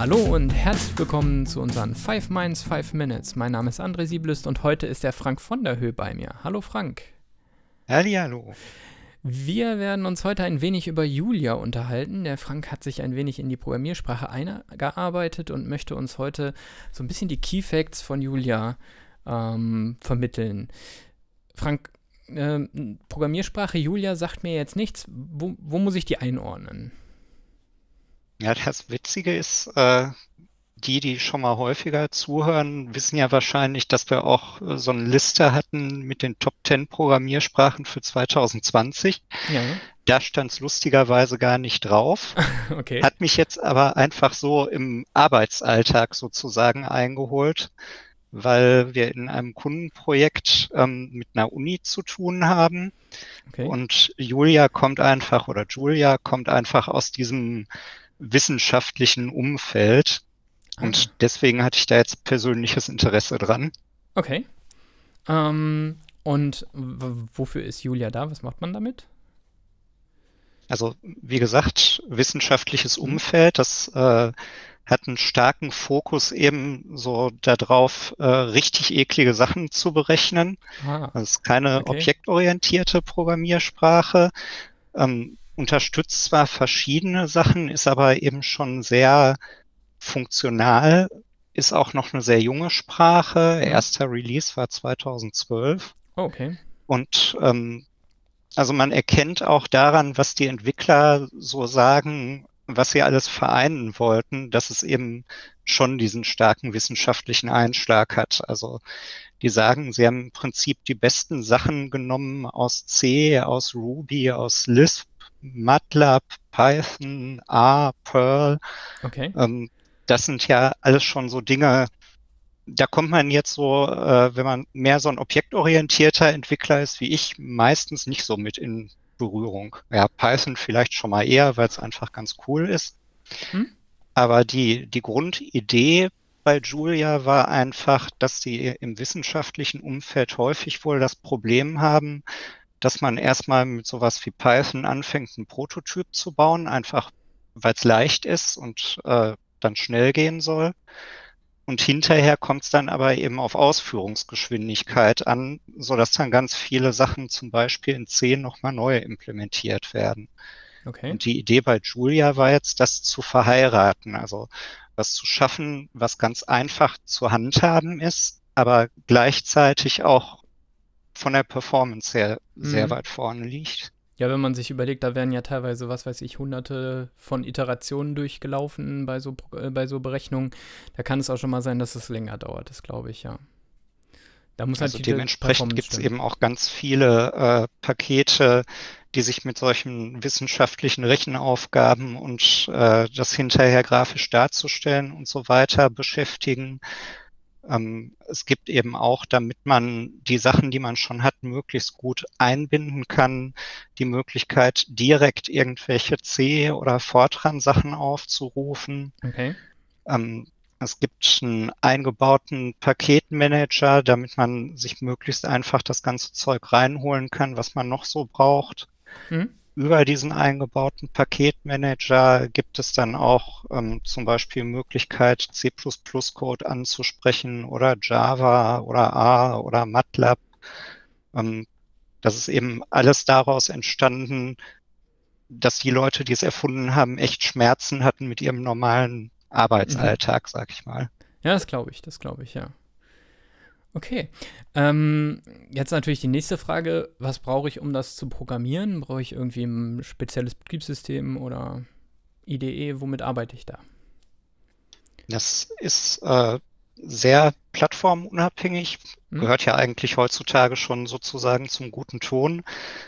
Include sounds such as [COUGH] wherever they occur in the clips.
Hallo und herzlich willkommen zu unseren 5 Minds 5 Minutes. Mein Name ist André Sieblist und heute ist der Frank von der Höhe bei mir. Hallo Frank. Hallo. Wir werden uns heute ein wenig über Julia unterhalten. Der Frank hat sich ein wenig in die Programmiersprache eingearbeitet und möchte uns heute so ein bisschen die Key Facts von Julia ähm, vermitteln. Frank, äh, Programmiersprache Julia sagt mir jetzt nichts. Wo, wo muss ich die einordnen? Ja, das Witzige ist, äh, die, die schon mal häufiger zuhören, wissen ja wahrscheinlich, dass wir auch äh, so eine Liste hatten mit den Top 10 Programmiersprachen für 2020. Ja. Da stand es lustigerweise gar nicht drauf. [LAUGHS] okay. Hat mich jetzt aber einfach so im Arbeitsalltag sozusagen eingeholt, weil wir in einem Kundenprojekt ähm, mit einer Uni zu tun haben. Okay. Und Julia kommt einfach oder Julia kommt einfach aus diesem wissenschaftlichen Umfeld. Und ah. deswegen hatte ich da jetzt persönliches Interesse dran. Okay. Ähm, und wofür ist Julia da? Was macht man damit? Also, wie gesagt, wissenschaftliches mhm. Umfeld, das äh, hat einen starken Fokus eben so darauf, äh, richtig eklige Sachen zu berechnen. Ah, das ist keine okay. objektorientierte Programmiersprache. Ähm, unterstützt zwar verschiedene Sachen, ist aber eben schon sehr funktional, ist auch noch eine sehr junge Sprache. Erster Release war 2012. Okay. Und ähm, also man erkennt auch daran, was die Entwickler so sagen, was sie alles vereinen wollten, dass es eben schon diesen starken wissenschaftlichen Einschlag hat. Also die sagen, sie haben im Prinzip die besten Sachen genommen aus C, aus Ruby, aus Lisp, MATLAB, Python, R, Perl. Okay. Ähm, das sind ja alles schon so Dinge, da kommt man jetzt so, äh, wenn man mehr so ein objektorientierter Entwickler ist wie ich, meistens nicht so mit in Berührung. Ja, Python vielleicht schon mal eher, weil es einfach ganz cool ist. Hm? Aber die, die Grundidee bei Julia war einfach, dass sie im wissenschaftlichen Umfeld häufig wohl das Problem haben, dass man erstmal mit sowas wie Python anfängt, einen Prototyp zu bauen, einfach weil es leicht ist und äh, dann schnell gehen soll. Und hinterher kommt es dann aber eben auf Ausführungsgeschwindigkeit an, sodass dann ganz viele Sachen zum Beispiel in C nochmal neu implementiert werden. Okay. Und die Idee bei Julia war jetzt, das zu verheiraten, also was zu schaffen, was ganz einfach zu handhaben ist, aber gleichzeitig auch von der Performance her sehr mhm. weit vorne liegt. Ja, wenn man sich überlegt, da werden ja teilweise, was weiß ich, hunderte von Iterationen durchgelaufen bei so, äh, bei so Berechnungen. Da kann es auch schon mal sein, dass es länger dauert, das glaube ich, ja. Da muss halt also halt dementsprechend gibt es eben auch ganz viele äh, Pakete, die sich mit solchen wissenschaftlichen Rechenaufgaben und äh, das hinterher grafisch darzustellen und so weiter beschäftigen. Ähm, es gibt eben auch, damit man die Sachen, die man schon hat, möglichst gut einbinden kann, die Möglichkeit, direkt irgendwelche C- oder Fortran-Sachen aufzurufen. Okay. Ähm, es gibt einen eingebauten Paketmanager, damit man sich möglichst einfach das ganze Zeug reinholen kann, was man noch so braucht. Mhm über diesen eingebauten Paketmanager gibt es dann auch ähm, zum Beispiel Möglichkeit, C++-Code anzusprechen oder Java oder A oder MATLAB. Ähm, das ist eben alles daraus entstanden, dass die Leute, die es erfunden haben, echt Schmerzen hatten mit ihrem normalen Arbeitsalltag, mhm. sag ich mal. Ja, das glaube ich, das glaube ich, ja. Okay. Ähm, jetzt natürlich die nächste Frage: Was brauche ich, um das zu programmieren? Brauche ich irgendwie ein spezielles Betriebssystem oder IDE? Womit arbeite ich da? Das ist äh, sehr plattformunabhängig, hm? gehört ja eigentlich heutzutage schon sozusagen zum guten Ton.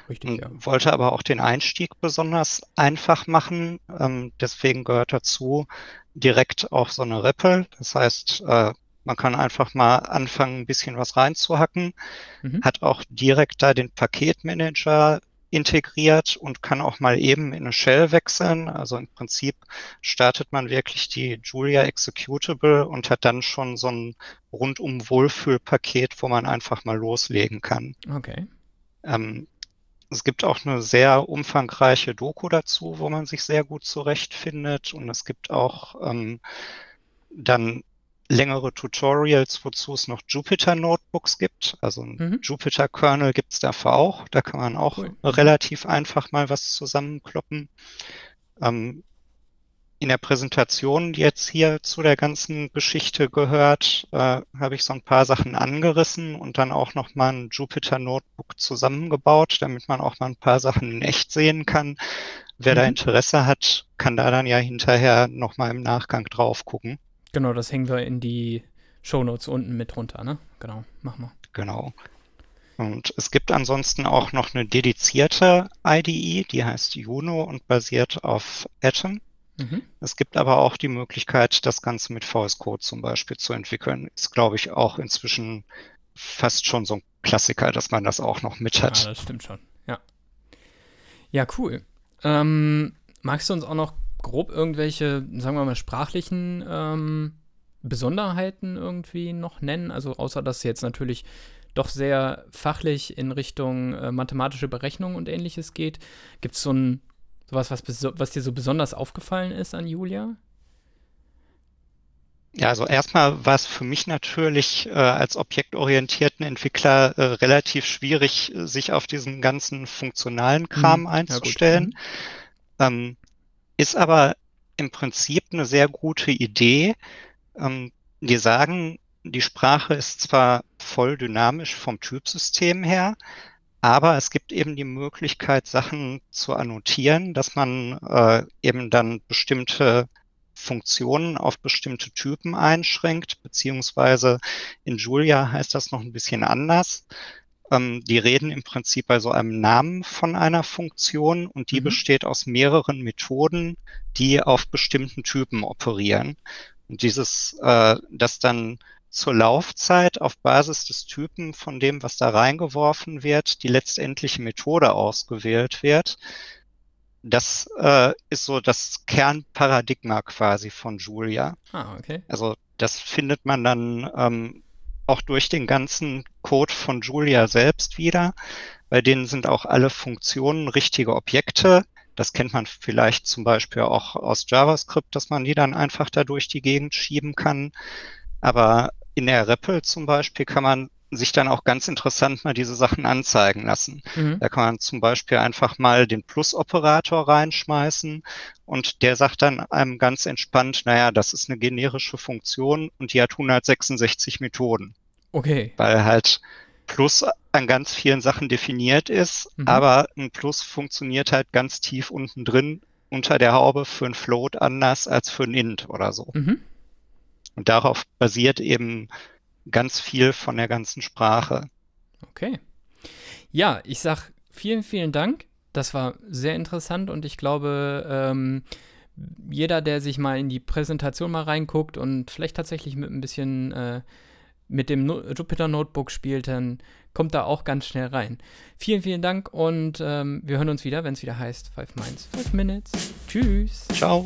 Richtig, ja. Wollte aber auch den Einstieg besonders einfach machen. Ähm, deswegen gehört dazu direkt auch so eine REPL. Das heißt, äh, man kann einfach mal anfangen, ein bisschen was reinzuhacken, mhm. hat auch direkt da den Paketmanager integriert und kann auch mal eben in eine Shell wechseln. Also im Prinzip startet man wirklich die Julia Executable und hat dann schon so ein rundum Wohlfühlpaket, wo man einfach mal loslegen kann. Okay. Ähm, es gibt auch eine sehr umfangreiche Doku dazu, wo man sich sehr gut zurechtfindet. Und es gibt auch ähm, dann längere Tutorials, wozu es noch Jupyter Notebooks gibt. Also ein mhm. Jupyter Kernel gibt es dafür auch. Da kann man auch cool. relativ einfach mal was zusammenkloppen. Ähm, in der Präsentation, die jetzt hier zu der ganzen Geschichte gehört, äh, habe ich so ein paar Sachen angerissen und dann auch noch mal ein Jupyter Notebook zusammengebaut, damit man auch mal ein paar Sachen in echt sehen kann. Wer mhm. da Interesse hat, kann da dann ja hinterher noch mal im Nachgang drauf gucken. Genau, das hängen wir in die Shownotes unten mit runter, ne? Genau, machen wir. Genau. Und es gibt ansonsten auch noch eine dedizierte IDE, die heißt Juno und basiert auf Atom. Mhm. Es gibt aber auch die Möglichkeit, das Ganze mit VS Code zum Beispiel zu entwickeln. Ist, glaube ich, auch inzwischen fast schon so ein Klassiker, dass man das auch noch mit hat. Ja, das stimmt schon. Ja. Ja, cool. Ähm, magst du uns auch noch grob irgendwelche, sagen wir mal, sprachlichen ähm, Besonderheiten irgendwie noch nennen? Also außer dass jetzt natürlich doch sehr fachlich in Richtung äh, mathematische Berechnung und ähnliches geht. Gibt es so ein sowas, was, was dir so besonders aufgefallen ist an Julia? Ja, also erstmal war es für mich natürlich äh, als objektorientierten Entwickler äh, relativ schwierig, sich auf diesen ganzen funktionalen Kram hm, einzustellen. Ja, ähm, ist aber im Prinzip eine sehr gute Idee. Ähm, die sagen, die Sprache ist zwar voll dynamisch vom Typsystem her, aber es gibt eben die Möglichkeit, Sachen zu annotieren, dass man äh, eben dann bestimmte Funktionen auf bestimmte Typen einschränkt, beziehungsweise in Julia heißt das noch ein bisschen anders. Ähm, die reden im Prinzip bei so einem Namen von einer Funktion und die mhm. besteht aus mehreren Methoden, die auf bestimmten Typen operieren. Und dieses, äh, das dann zur Laufzeit auf Basis des Typen von dem, was da reingeworfen wird, die letztendliche Methode ausgewählt wird. Das äh, ist so das Kernparadigma quasi von Julia. Ah, okay. Also das findet man dann ähm, auch durch den ganzen Code von Julia selbst wieder. Bei denen sind auch alle Funktionen richtige Objekte. Das kennt man vielleicht zum Beispiel auch aus JavaScript, dass man die dann einfach da durch die Gegend schieben kann. Aber in der REPL zum Beispiel kann man sich dann auch ganz interessant mal diese Sachen anzeigen lassen. Mhm. Da kann man zum Beispiel einfach mal den Plus-Operator reinschmeißen und der sagt dann einem ganz entspannt, naja, das ist eine generische Funktion und die hat 166 Methoden. Okay. Weil halt Plus an ganz vielen Sachen definiert ist, mhm. aber ein Plus funktioniert halt ganz tief unten drin unter der Haube für ein Float anders als für ein Int oder so. Mhm. Und darauf basiert eben ganz viel von der ganzen Sprache. Okay. Ja, ich sag vielen, vielen Dank. Das war sehr interessant und ich glaube, ähm, jeder, der sich mal in die Präsentation mal reinguckt und vielleicht tatsächlich mit ein bisschen äh, mit dem no Jupyter Notebook spielt, dann kommt da auch ganz schnell rein. Vielen, vielen Dank und ähm, wir hören uns wieder, wenn es wieder heißt 5 Minds, 5 Minutes. Tschüss. Ciao.